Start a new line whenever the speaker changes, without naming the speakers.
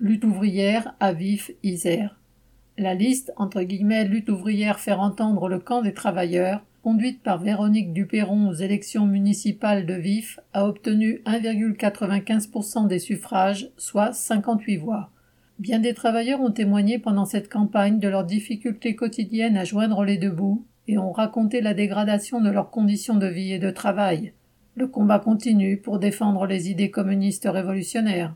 lutte ouvrière à vif Isère. La liste entre guillemets lutte ouvrière faire entendre le camp des travailleurs, conduite par Véronique Duperron aux élections municipales de Vif, a obtenu 1,95% des suffrages, soit 58 voix. Bien des travailleurs ont témoigné pendant cette campagne de leurs difficultés quotidiennes à joindre les deux bouts et ont raconté la dégradation de leurs conditions de vie et de travail. Le combat continue pour défendre les idées communistes révolutionnaires.